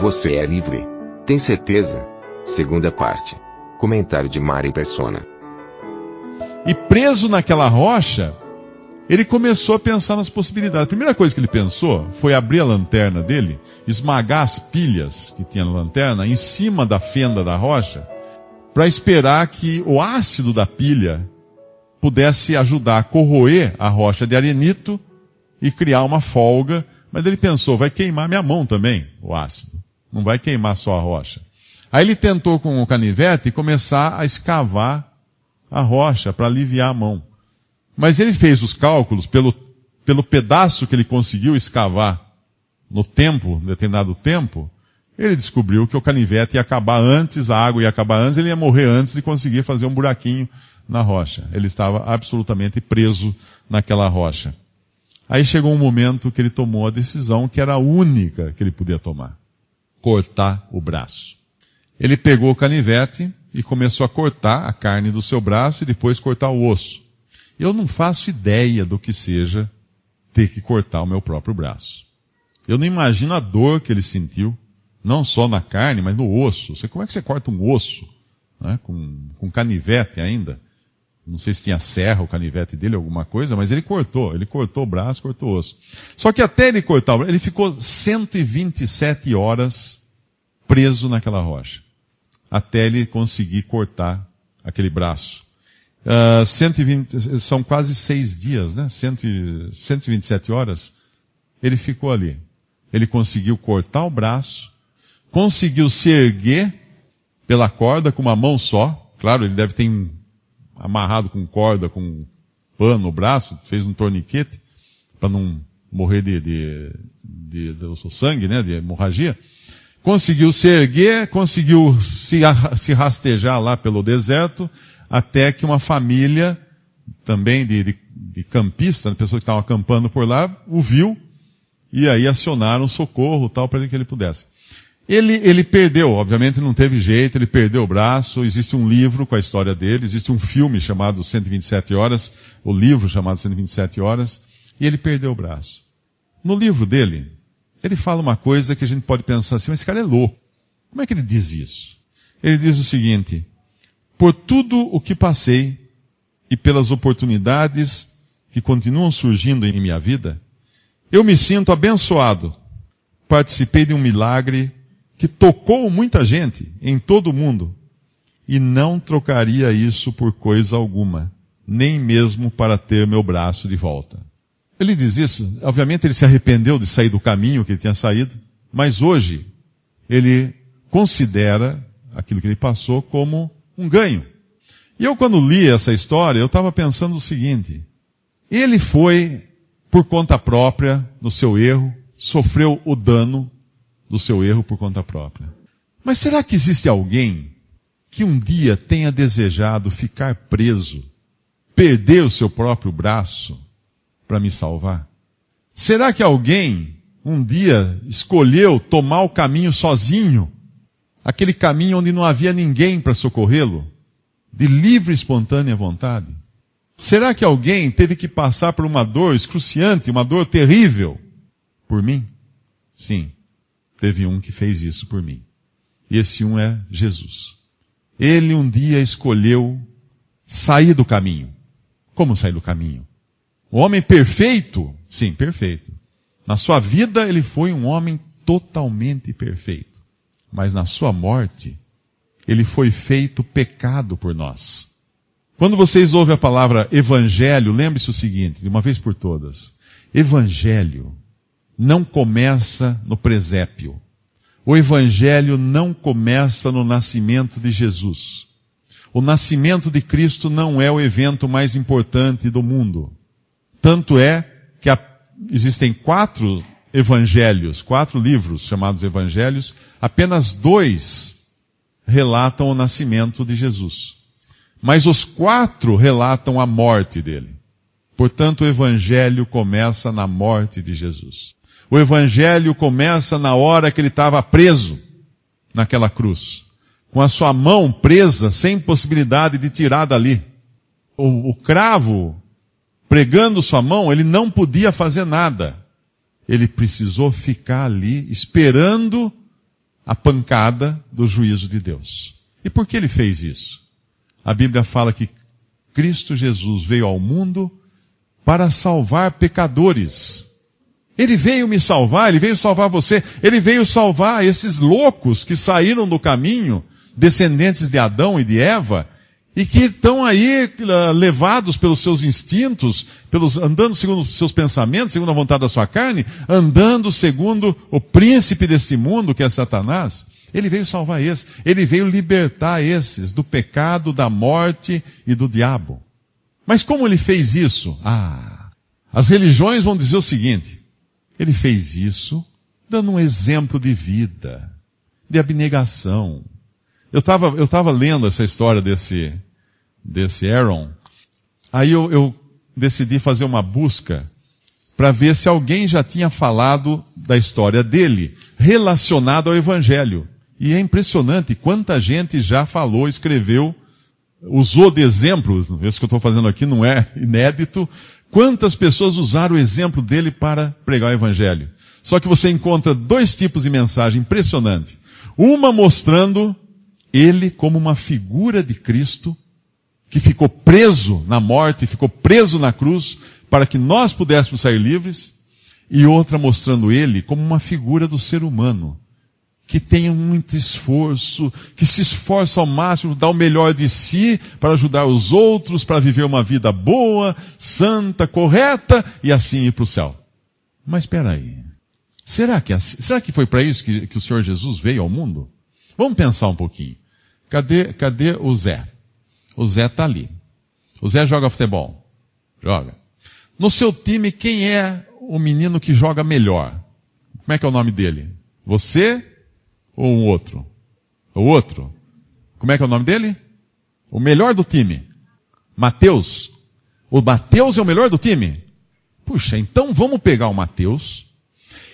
Você é livre. Tem certeza? Segunda parte. Comentário de Mari Persona. E preso naquela rocha, ele começou a pensar nas possibilidades. A primeira coisa que ele pensou foi abrir a lanterna dele, esmagar as pilhas que tinha na lanterna em cima da fenda da rocha, para esperar que o ácido da pilha pudesse ajudar a corroer a rocha de arenito e criar uma folga. Mas ele pensou, vai queimar minha mão também, o ácido. Não vai queimar só a rocha. Aí ele tentou com o canivete começar a escavar a rocha para aliviar a mão. Mas ele fez os cálculos pelo, pelo pedaço que ele conseguiu escavar no tempo, determinado tempo, ele descobriu que o canivete ia acabar antes, a água ia acabar antes, ele ia morrer antes de conseguir fazer um buraquinho na rocha. Ele estava absolutamente preso naquela rocha. Aí chegou um momento que ele tomou a decisão que era a única que ele podia tomar cortar o braço. Ele pegou o canivete e começou a cortar a carne do seu braço e depois cortar o osso. Eu não faço ideia do que seja ter que cortar o meu próprio braço. Eu não imagino a dor que ele sentiu, não só na carne, mas no osso. Você, como é que você corta um osso? Né? Com, com canivete ainda. Não sei se tinha serra o canivete dele, alguma coisa, mas ele cortou. Ele cortou o braço, cortou o osso. Só que até ele cortar ele ficou 127 horas preso naquela rocha. Até ele conseguir cortar aquele braço. Uh, 120, são quase seis dias, né? 100, 127 horas. Ele ficou ali. Ele conseguiu cortar o braço, conseguiu se erguer pela corda com uma mão só. Claro, ele deve ter amarrado com corda, com pano no braço, fez um torniquete para não morrer de, de, de, de, sangue, né, de hemorragia. Conseguiu se erguer, conseguiu se, se rastejar lá pelo deserto, até que uma família, também de, de, de campista, pessoas que estavam acampando por lá, o viu, e aí acionaram socorro tal para que ele pudesse. Ele, ele perdeu, obviamente não teve jeito, ele perdeu o braço. Existe um livro com a história dele, existe um filme chamado 127 Horas, o livro chamado 127 Horas, e ele perdeu o braço. No livro dele, ele fala uma coisa que a gente pode pensar assim, mas esse cara é louco. Como é que ele diz isso? Ele diz o seguinte: Por tudo o que passei e pelas oportunidades que continuam surgindo em minha vida, eu me sinto abençoado. Participei de um milagre que tocou muita gente em todo o mundo e não trocaria isso por coisa alguma, nem mesmo para ter meu braço de volta. Ele diz isso, obviamente ele se arrependeu de sair do caminho que ele tinha saído, mas hoje ele considera aquilo que ele passou como um ganho. E eu quando li essa história, eu estava pensando o seguinte, ele foi por conta própria, no seu erro, sofreu o dano do seu erro por conta própria. Mas será que existe alguém que um dia tenha desejado ficar preso, perder o seu próprio braço para me salvar? Será que alguém um dia escolheu tomar o caminho sozinho, aquele caminho onde não havia ninguém para socorrê-lo, de livre e espontânea vontade? Será que alguém teve que passar por uma dor excruciante, uma dor terrível, por mim? Sim teve um que fez isso por mim. E esse um é Jesus. Ele um dia escolheu sair do caminho. Como sair do caminho? O homem perfeito? Sim, perfeito. Na sua vida ele foi um homem totalmente perfeito. Mas na sua morte, ele foi feito pecado por nós. Quando vocês ouvem a palavra evangelho, lembre-se o seguinte, de uma vez por todas. Evangelho não começa no presépio. O evangelho não começa no nascimento de Jesus. O nascimento de Cristo não é o evento mais importante do mundo. Tanto é que a, existem quatro evangelhos, quatro livros chamados evangelhos, apenas dois relatam o nascimento de Jesus. Mas os quatro relatam a morte dele. Portanto, o evangelho começa na morte de Jesus. O evangelho começa na hora que ele estava preso naquela cruz, com a sua mão presa, sem possibilidade de tirar dali. O, o cravo pregando sua mão, ele não podia fazer nada. Ele precisou ficar ali esperando a pancada do juízo de Deus. E por que ele fez isso? A Bíblia fala que Cristo Jesus veio ao mundo para salvar pecadores. Ele veio me salvar, ele veio salvar você, ele veio salvar esses loucos que saíram do caminho, descendentes de Adão e de Eva, e que estão aí uh, levados pelos seus instintos, pelos, andando segundo os seus pensamentos, segundo a vontade da sua carne, andando segundo o príncipe desse mundo, que é Satanás. Ele veio salvar esses, ele veio libertar esses do pecado, da morte e do diabo. Mas como ele fez isso? Ah, as religiões vão dizer o seguinte: ele fez isso dando um exemplo de vida, de abnegação. Eu estava eu tava lendo essa história desse, desse Aaron. Aí eu, eu decidi fazer uma busca para ver se alguém já tinha falado da história dele relacionado ao Evangelho. E é impressionante quanta gente já falou, escreveu, usou de exemplos. Isso que eu estou fazendo aqui não é inédito, Quantas pessoas usaram o exemplo dele para pregar o evangelho? Só que você encontra dois tipos de mensagem impressionante. Uma mostrando ele como uma figura de Cristo que ficou preso na morte, ficou preso na cruz para que nós pudéssemos sair livres, e outra mostrando ele como uma figura do ser humano que tem muito esforço, que se esforça ao máximo, dá o melhor de si para ajudar os outros, para viver uma vida boa, santa, correta e assim ir para o céu. Mas espera aí. Será que, é assim? será que foi para isso que, que, o Senhor Jesus veio ao mundo? Vamos pensar um pouquinho. Cadê, cadê o Zé? O Zé está ali. O Zé joga futebol. Joga. No seu time, quem é o menino que joga melhor? Como é que é o nome dele? Você ou um outro? O outro? Como é que é o nome dele? O melhor do time. Mateus. O Mateus é o melhor do time? Puxa, então vamos pegar o Mateus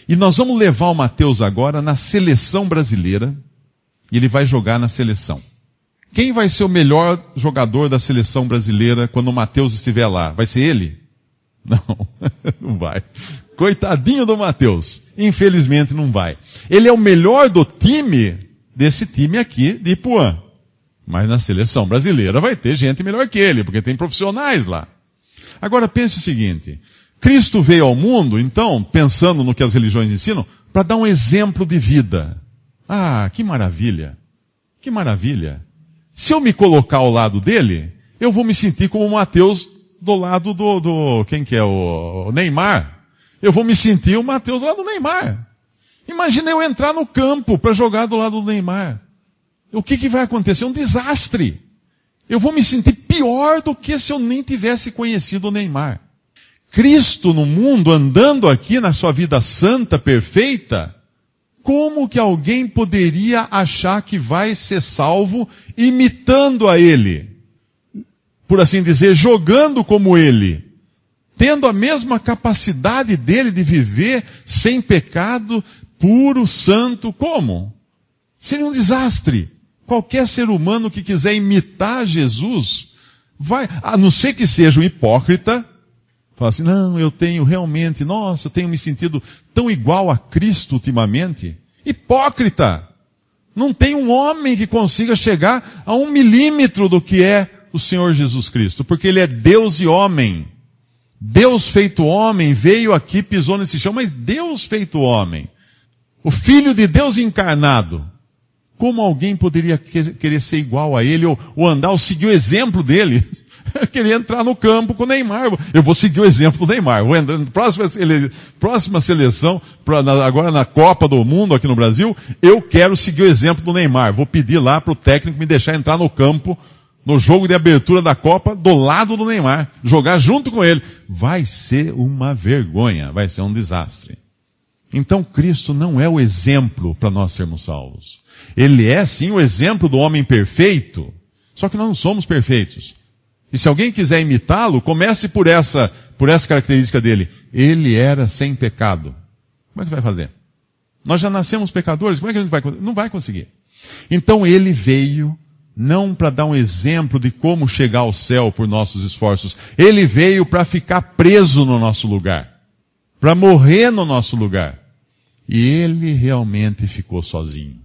e nós vamos levar o Mateus agora na seleção brasileira e ele vai jogar na seleção. Quem vai ser o melhor jogador da seleção brasileira quando o Mateus estiver lá? Vai ser ele? Não, não vai. Coitadinho do Mateus. Infelizmente não vai. Ele é o melhor do time, desse time aqui de Ipuã. Mas na seleção brasileira vai ter gente melhor que ele, porque tem profissionais lá. Agora pense o seguinte: Cristo veio ao mundo, então, pensando no que as religiões ensinam, para dar um exemplo de vida. Ah, que maravilha! Que maravilha! Se eu me colocar ao lado dele, eu vou me sentir como Mateus do lado do, do quem que é o, o Neymar. Eu vou me sentir o Mateus lá do Neymar. Imagina eu entrar no campo para jogar do lado do Neymar. O que, que vai acontecer? Um desastre. Eu vou me sentir pior do que se eu nem tivesse conhecido o Neymar. Cristo no mundo, andando aqui na sua vida santa, perfeita, como que alguém poderia achar que vai ser salvo imitando a Ele? por assim dizer, jogando como ele, tendo a mesma capacidade dele de viver sem pecado, puro, santo, como? Seria um desastre. Qualquer ser humano que quiser imitar Jesus, vai, a não ser que seja um hipócrita, fala assim, não, eu tenho realmente, nossa, eu tenho me sentido tão igual a Cristo ultimamente. Hipócrita! Não tem um homem que consiga chegar a um milímetro do que é o Senhor Jesus Cristo, porque Ele é Deus e homem. Deus feito homem veio aqui, pisou nesse chão, mas Deus feito homem. O Filho de Deus encarnado. Como alguém poderia querer ser igual a ele, ou, ou andar, ou seguir o exemplo dele? querer entrar no campo com o Neymar. Eu vou seguir o exemplo do Neymar. Vou entrar, próxima, ele, próxima seleção, pra, na, agora na Copa do Mundo aqui no Brasil, eu quero seguir o exemplo do Neymar. Vou pedir lá para o técnico me deixar entrar no campo no jogo de abertura da Copa do lado do Neymar, jogar junto com ele. Vai ser uma vergonha, vai ser um desastre. Então Cristo não é o exemplo para nós sermos salvos. Ele é sim o exemplo do homem perfeito, só que nós não somos perfeitos. E se alguém quiser imitá-lo, comece por essa, por essa característica dele. Ele era sem pecado. Como é que vai fazer? Nós já nascemos pecadores, como é que a gente vai Não vai conseguir. Então ele veio não para dar um exemplo de como chegar ao céu por nossos esforços. Ele veio para ficar preso no nosso lugar. Para morrer no nosso lugar. E ele realmente ficou sozinho.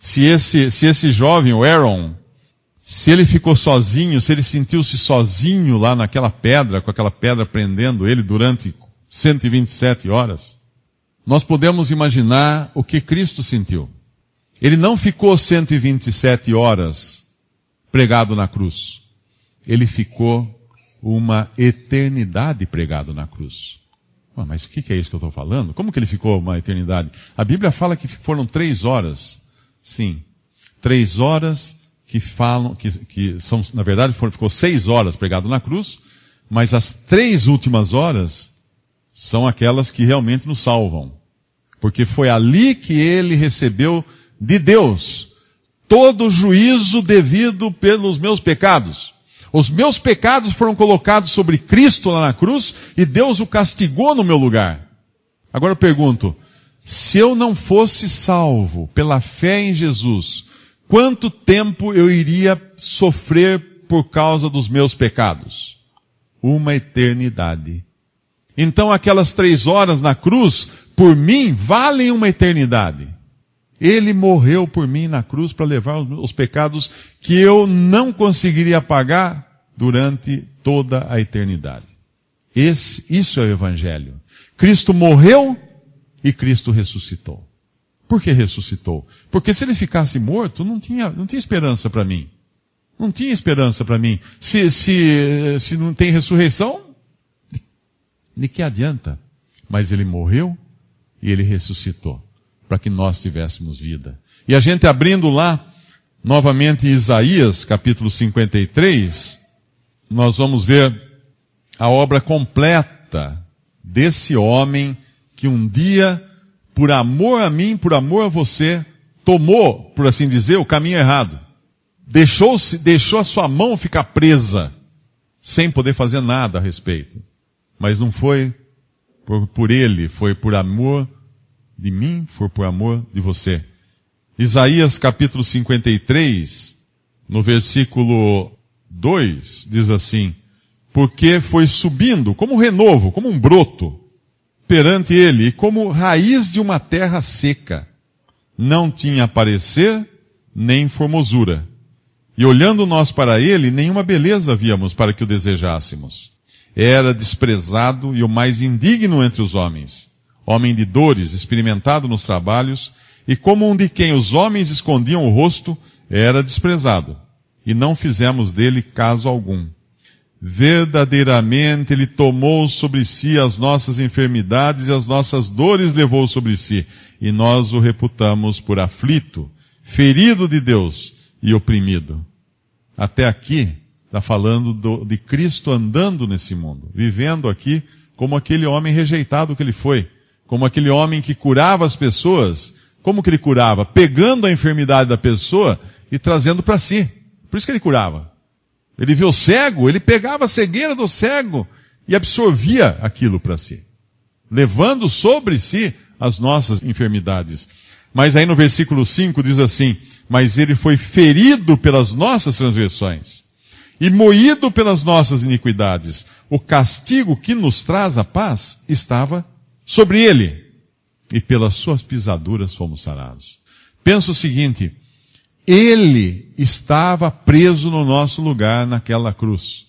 Se esse, se esse jovem, o Aaron, se ele ficou sozinho, se ele sentiu-se sozinho lá naquela pedra, com aquela pedra prendendo ele durante 127 horas, nós podemos imaginar o que Cristo sentiu. Ele não ficou 127 horas pregado na cruz. Ele ficou uma eternidade pregado na cruz. Mas o que é isso que eu estou falando? Como que ele ficou uma eternidade? A Bíblia fala que foram três horas. Sim. Três horas que falam, que, que são, na verdade, foram, ficou seis horas pregado na cruz, mas as três últimas horas são aquelas que realmente nos salvam. Porque foi ali que ele recebeu de Deus todo o juízo devido pelos meus pecados. Os meus pecados foram colocados sobre Cristo lá na cruz e Deus o castigou no meu lugar. Agora eu pergunto, se eu não fosse salvo pela fé em Jesus, quanto tempo eu iria sofrer por causa dos meus pecados? Uma eternidade. Então aquelas três horas na cruz, por mim, valem uma eternidade. Ele morreu por mim na cruz para levar os pecados que eu não conseguiria pagar durante toda a eternidade. Esse, isso é o Evangelho. Cristo morreu e Cristo ressuscitou. Por que ressuscitou? Porque se ele ficasse morto, não tinha, não tinha esperança para mim. Não tinha esperança para mim. Se, se, se não tem ressurreição, de que adianta? Mas ele morreu e ele ressuscitou para que nós tivéssemos vida. E a gente abrindo lá, novamente em Isaías, capítulo 53, nós vamos ver a obra completa desse homem que um dia por amor a mim, por amor a você, tomou, por assim dizer, o caminho errado. Deixou, deixou a sua mão ficar presa, sem poder fazer nada a respeito. Mas não foi por, por ele, foi por amor de mim, foi por amor de você. Isaías capítulo 53, no versículo 2, diz assim, porque foi subindo como um renovo, como um broto, perante ele, e como raiz de uma terra seca. Não tinha parecer, nem formosura. E olhando nós para ele, nenhuma beleza víamos para que o desejássemos. Era desprezado e o mais indigno entre os homens. Homem de dores, experimentado nos trabalhos, e como um de quem os homens escondiam o rosto, era desprezado. E não fizemos dele caso algum. Verdadeiramente Ele tomou sobre si as nossas enfermidades e as nossas dores levou sobre si, e nós o reputamos por aflito, ferido de Deus e oprimido. Até aqui está falando do, de Cristo andando nesse mundo, vivendo aqui como aquele homem rejeitado que ele foi, como aquele homem que curava as pessoas. Como que ele curava? Pegando a enfermidade da pessoa e trazendo para si. Por isso que ele curava. Ele viu cego, ele pegava a cegueira do cego e absorvia aquilo para si, levando sobre si as nossas enfermidades. Mas aí no versículo 5 diz assim: Mas ele foi ferido pelas nossas transgressões e moído pelas nossas iniquidades. O castigo que nos traz a paz estava sobre ele, e pelas suas pisaduras fomos sarados. Pensa o seguinte: ele estava preso no nosso lugar naquela cruz.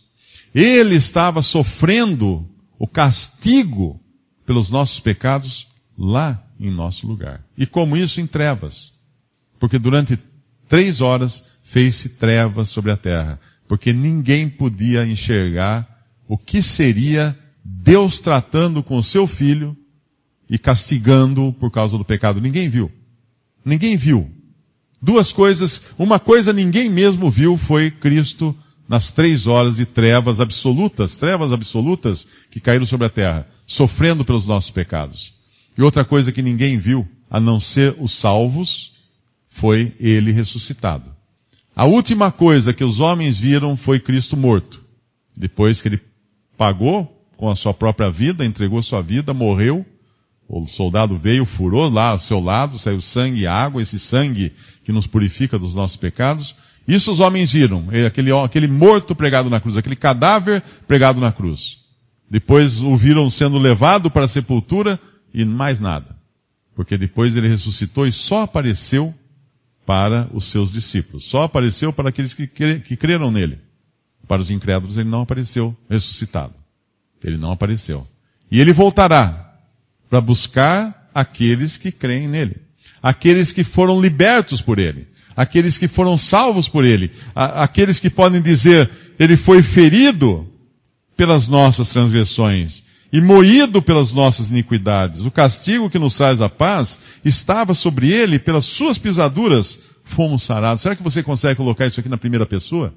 Ele estava sofrendo o castigo pelos nossos pecados lá em nosso lugar. E como isso em trevas. Porque durante três horas fez-se trevas sobre a terra. Porque ninguém podia enxergar o que seria Deus tratando com o seu filho e castigando por causa do pecado. Ninguém viu. Ninguém viu. Duas coisas, uma coisa ninguém mesmo viu foi Cristo nas três horas de trevas absolutas, trevas absolutas que caíram sobre a terra, sofrendo pelos nossos pecados. E outra coisa que ninguém viu, a não ser os salvos, foi ele ressuscitado. A última coisa que os homens viram foi Cristo morto. Depois que ele pagou com a sua própria vida, entregou sua vida, morreu, o soldado veio, furou lá ao seu lado, saiu sangue e água, esse sangue que nos purifica dos nossos pecados. Isso os homens viram, aquele, aquele morto pregado na cruz, aquele cadáver pregado na cruz. Depois o viram sendo levado para a sepultura e mais nada. Porque depois ele ressuscitou e só apareceu para os seus discípulos. Só apareceu para aqueles que, que creram nele. Para os incrédulos ele não apareceu ressuscitado. Ele não apareceu. E ele voltará para buscar aqueles que creem nele. Aqueles que foram libertos por ele. Aqueles que foram salvos por ele. Aqueles que podem dizer, ele foi ferido pelas nossas transgressões e moído pelas nossas iniquidades. O castigo que nos traz a paz estava sobre ele, pelas suas pisaduras fomos sarados. Será que você consegue colocar isso aqui na primeira pessoa?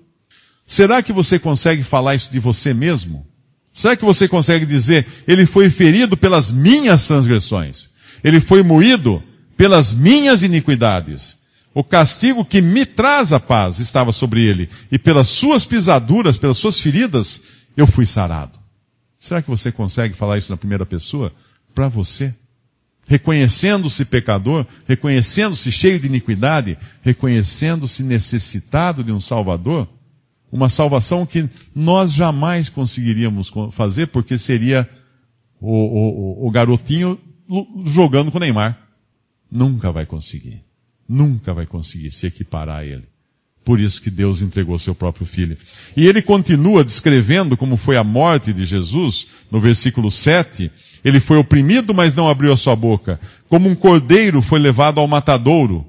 Será que você consegue falar isso de você mesmo? Será que você consegue dizer, ele foi ferido pelas minhas transgressões? Ele foi moído pelas minhas iniquidades. O castigo que me traz a paz estava sobre ele, e pelas suas pisaduras, pelas suas feridas, eu fui sarado. Será que você consegue falar isso na primeira pessoa? Para você? Reconhecendo-se pecador, reconhecendo-se cheio de iniquidade, reconhecendo-se necessitado de um Salvador? Uma salvação que nós jamais conseguiríamos fazer, porque seria o, o, o garotinho jogando com o Neymar. Nunca vai conseguir. Nunca vai conseguir se equiparar a ele. Por isso que Deus entregou seu próprio filho. E ele continua descrevendo como foi a morte de Jesus, no versículo 7. Ele foi oprimido, mas não abriu a sua boca. Como um cordeiro foi levado ao matadouro.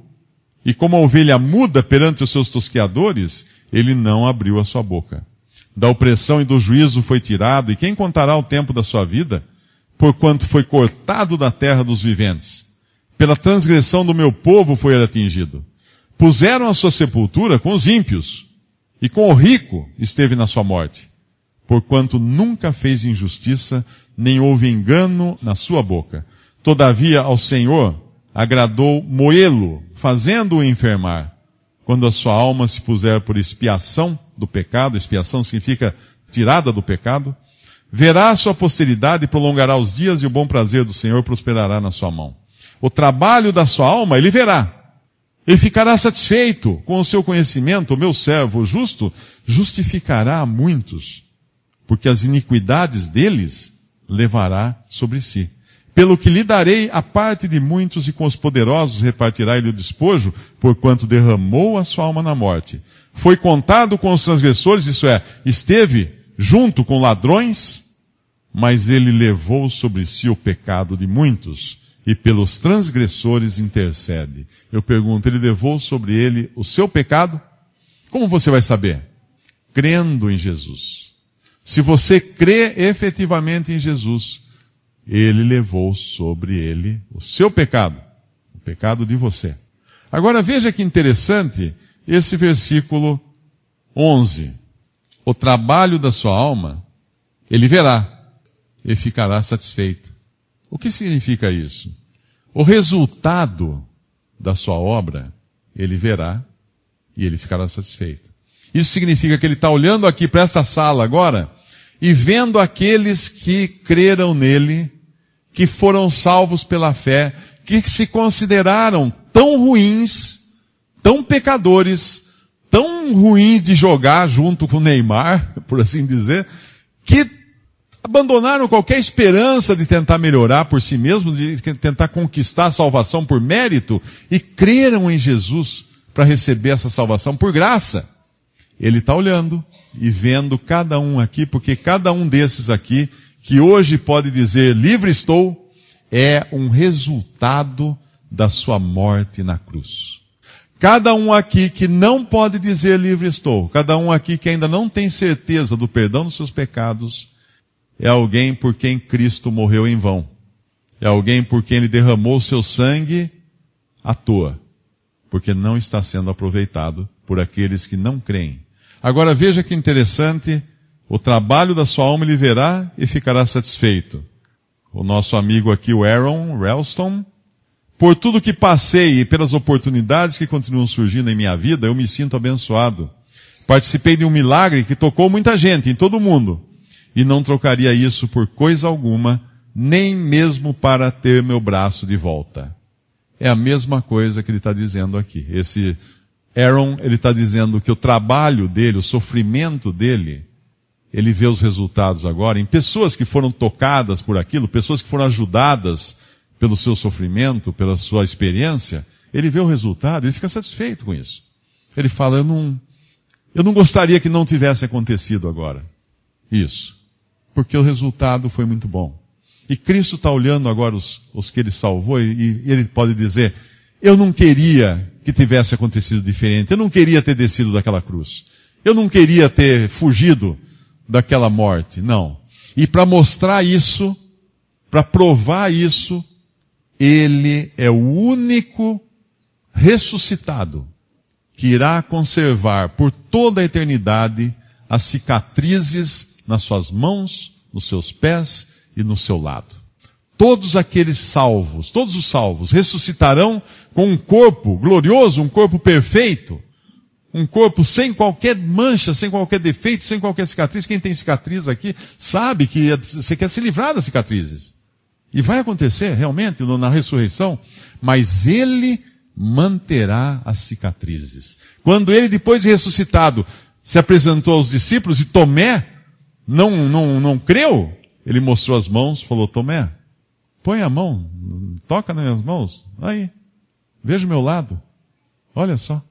E como a ovelha muda perante os seus tosqueadores, ele não abriu a sua boca. Da opressão e do juízo foi tirado, e quem contará o tempo da sua vida? Porquanto foi cortado da terra dos viventes. Pela transgressão do meu povo foi ele atingido. Puseram a sua sepultura com os ímpios, e com o rico esteve na sua morte. Porquanto nunca fez injustiça, nem houve engano na sua boca. Todavia ao Senhor agradou moê-lo, fazendo-o enfermar quando a sua alma se puser por expiação do pecado, expiação significa tirada do pecado, verá a sua posteridade e prolongará os dias e o bom prazer do Senhor prosperará na sua mão. O trabalho da sua alma ele verá. Ele ficará satisfeito com o seu conhecimento, o meu servo justo justificará a muitos, porque as iniquidades deles levará sobre si. Pelo que lhe darei a parte de muitos e com os poderosos repartirá ele o despojo, porquanto derramou a sua alma na morte. Foi contado com os transgressores, isso é, esteve junto com ladrões, mas ele levou sobre si o pecado de muitos e pelos transgressores intercede. Eu pergunto, ele levou sobre ele o seu pecado? Como você vai saber? Crendo em Jesus. Se você crê efetivamente em Jesus, ele levou sobre ele o seu pecado, o pecado de você. Agora veja que interessante esse versículo 11. O trabalho da sua alma, ele verá e ficará satisfeito. O que significa isso? O resultado da sua obra, ele verá e ele ficará satisfeito. Isso significa que ele está olhando aqui para essa sala agora e vendo aqueles que creram nele, que foram salvos pela fé, que se consideraram tão ruins, tão pecadores, tão ruins de jogar junto com Neymar, por assim dizer, que abandonaram qualquer esperança de tentar melhorar por si mesmos, de tentar conquistar a salvação por mérito e creram em Jesus para receber essa salvação por graça. Ele está olhando e vendo cada um aqui, porque cada um desses aqui, que hoje pode dizer livre estou, é um resultado da sua morte na cruz. Cada um aqui que não pode dizer livre estou, cada um aqui que ainda não tem certeza do perdão dos seus pecados, é alguém por quem Cristo morreu em vão. É alguém por quem ele derramou seu sangue à toa, porque não está sendo aproveitado por aqueles que não creem. Agora veja que interessante, o trabalho da sua alma ele verá e ficará satisfeito. O nosso amigo aqui, o Aaron Ralston, por tudo que passei e pelas oportunidades que continuam surgindo em minha vida, eu me sinto abençoado. Participei de um milagre que tocou muita gente, em todo o mundo, e não trocaria isso por coisa alguma, nem mesmo para ter meu braço de volta. É a mesma coisa que ele está dizendo aqui. Esse Aaron, ele está dizendo que o trabalho dele, o sofrimento dele, ele vê os resultados agora em pessoas que foram tocadas por aquilo, pessoas que foram ajudadas pelo seu sofrimento, pela sua experiência, ele vê o resultado, ele fica satisfeito com isso. Ele fala, eu não, eu não gostaria que não tivesse acontecido agora. Isso. Porque o resultado foi muito bom. E Cristo está olhando agora os, os que ele salvou e, e ele pode dizer, eu não queria que tivesse acontecido diferente. Eu não queria ter descido daquela cruz. Eu não queria ter fugido daquela morte. Não. E para mostrar isso, para provar isso, ele é o único ressuscitado que irá conservar por toda a eternidade as cicatrizes nas suas mãos, nos seus pés e no seu lado todos aqueles salvos, todos os salvos, ressuscitarão com um corpo glorioso, um corpo perfeito, um corpo sem qualquer mancha, sem qualquer defeito, sem qualquer cicatriz. Quem tem cicatriz aqui sabe que você quer se livrar das cicatrizes. E vai acontecer realmente na ressurreição, mas ele manterá as cicatrizes. Quando ele, depois de ressuscitado, se apresentou aos discípulos e Tomé não, não, não creu, ele mostrou as mãos, falou, Tomé, Põe a mão, toca nas minhas mãos. Aí, veja o meu lado. Olha só.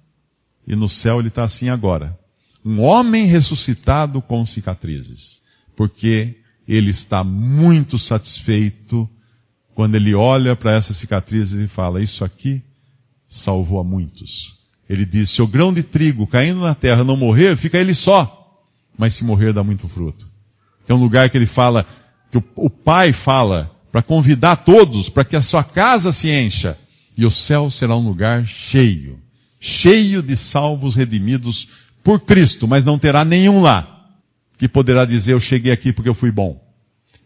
E no céu ele está assim agora. Um homem ressuscitado com cicatrizes. Porque ele está muito satisfeito quando ele olha para essas cicatrizes e fala, isso aqui salvou a muitos. Ele diz, se o grão de trigo caindo na terra não morrer, fica ele só. Mas se morrer, dá muito fruto. É um lugar que ele fala, que o, o pai fala, para convidar todos para que a sua casa se encha. E o céu será um lugar cheio, cheio de salvos redimidos por Cristo, mas não terá nenhum lá que poderá dizer eu cheguei aqui porque eu fui bom.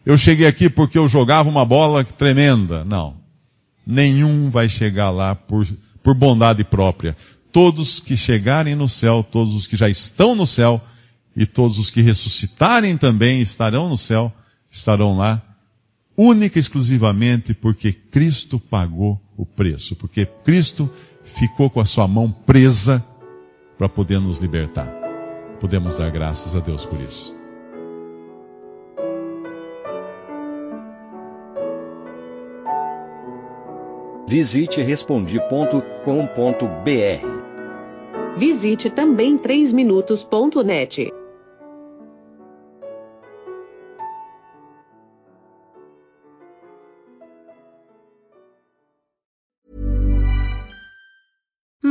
Eu cheguei aqui porque eu jogava uma bola tremenda. Não. Nenhum vai chegar lá por, por bondade própria. Todos que chegarem no céu, todos os que já estão no céu, e todos os que ressuscitarem também estarão no céu, estarão lá única e exclusivamente porque Cristo pagou o preço, porque Cristo ficou com a sua mão presa para poder nos libertar. Podemos dar graças a Deus por isso. Visite respondi.com.br. Visite também 3minutos.net.